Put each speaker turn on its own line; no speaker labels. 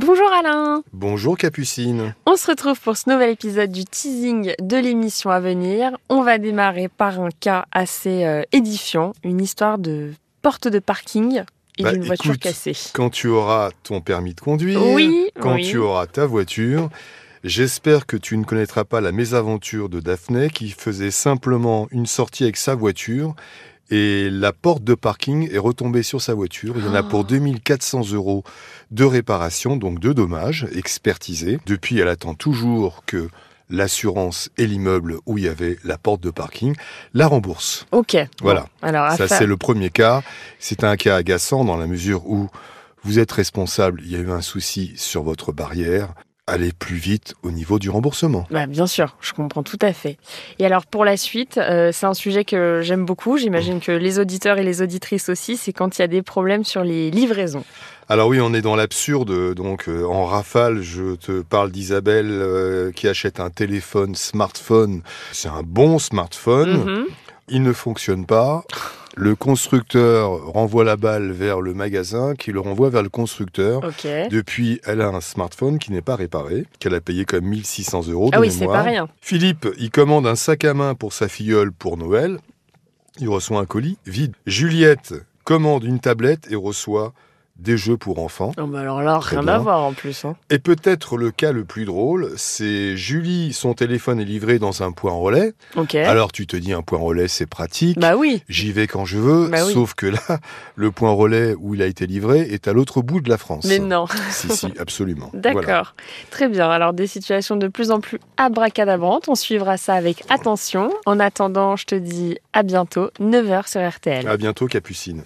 Bonjour Alain
Bonjour Capucine
On se retrouve pour ce nouvel épisode du teasing de l'émission à venir. On va démarrer par un cas assez euh, édifiant, une histoire de porte de parking et
Bah,
d'une voiture
écoute,
cassée.
Quand tu auras ton permis de conduire,
Oui,
quand
oui.
tu auras ta voiture, j'espère que tu ne connaîtras pas la mésaventure de Daphné qui faisait simplement une sortie avec sa voiture et la porte de parking est retombée sur sa voiture. Il y en a pour
Oh.
2400 euros de réparation, donc de dommages expertisés. Depuis, elle attend toujours que l'assurance et l'immeuble où il y avait la porte de parking la remboursent.
Ok.
Voilà.
Bon, alors,
Ça, c'est le premier cas. C'est un cas agaçant dans la mesure où vous êtes responsable, il y a eu un souci sur votre barrière. Allez plus vite au niveau du remboursement.
Bah, bien sûr, je comprends tout à fait. Et alors pour la suite, euh, c'est un sujet que j'aime beaucoup. J'imagine que les auditeurs et les auditrices aussi, c'est quand il y a des problèmes sur les livraisons.
Alors oui, on est dans l'absurde. Donc euh, en rafale, je te parle d'Isabelle euh, qui achète un téléphone smartphone. C'est un bon smartphone.
Mhm.
Il ne fonctionne pas. Le constructeur renvoie la balle vers le magasin qui le renvoie vers le constructeur. Depuis, elle a un smartphone qui n'est pas réparé, qu'elle a payé comme 1600 euros de
Ah oui, c'est pas rien.
Philippe, il commande un sac à main pour sa filleule pour Noël. Il reçoit un colis vide. Juliette commande une tablette et reçoit des jeux pour enfants.
Non, mais alors là, rien à voir en plus. hein.
Et peut-être le cas le plus drôle, c'est Julie, son téléphone est livré dans un point relais.
Ok.
Alors tu te dis un point relais c'est pratique.
Bah oui.
J'y vais quand je veux,
Bah oui.
sauf que là, le point relais où il a été livré est à l'autre bout de la France.
Mais non.
Si, si, absolument.
D'accord.
Voilà.
Très bien. Alors, des situations de plus en plus abracadabrantes. On suivra ça avec attention. En attendant, je te dis à bientôt, 9h sur RTL.
À bientôt, Capucine.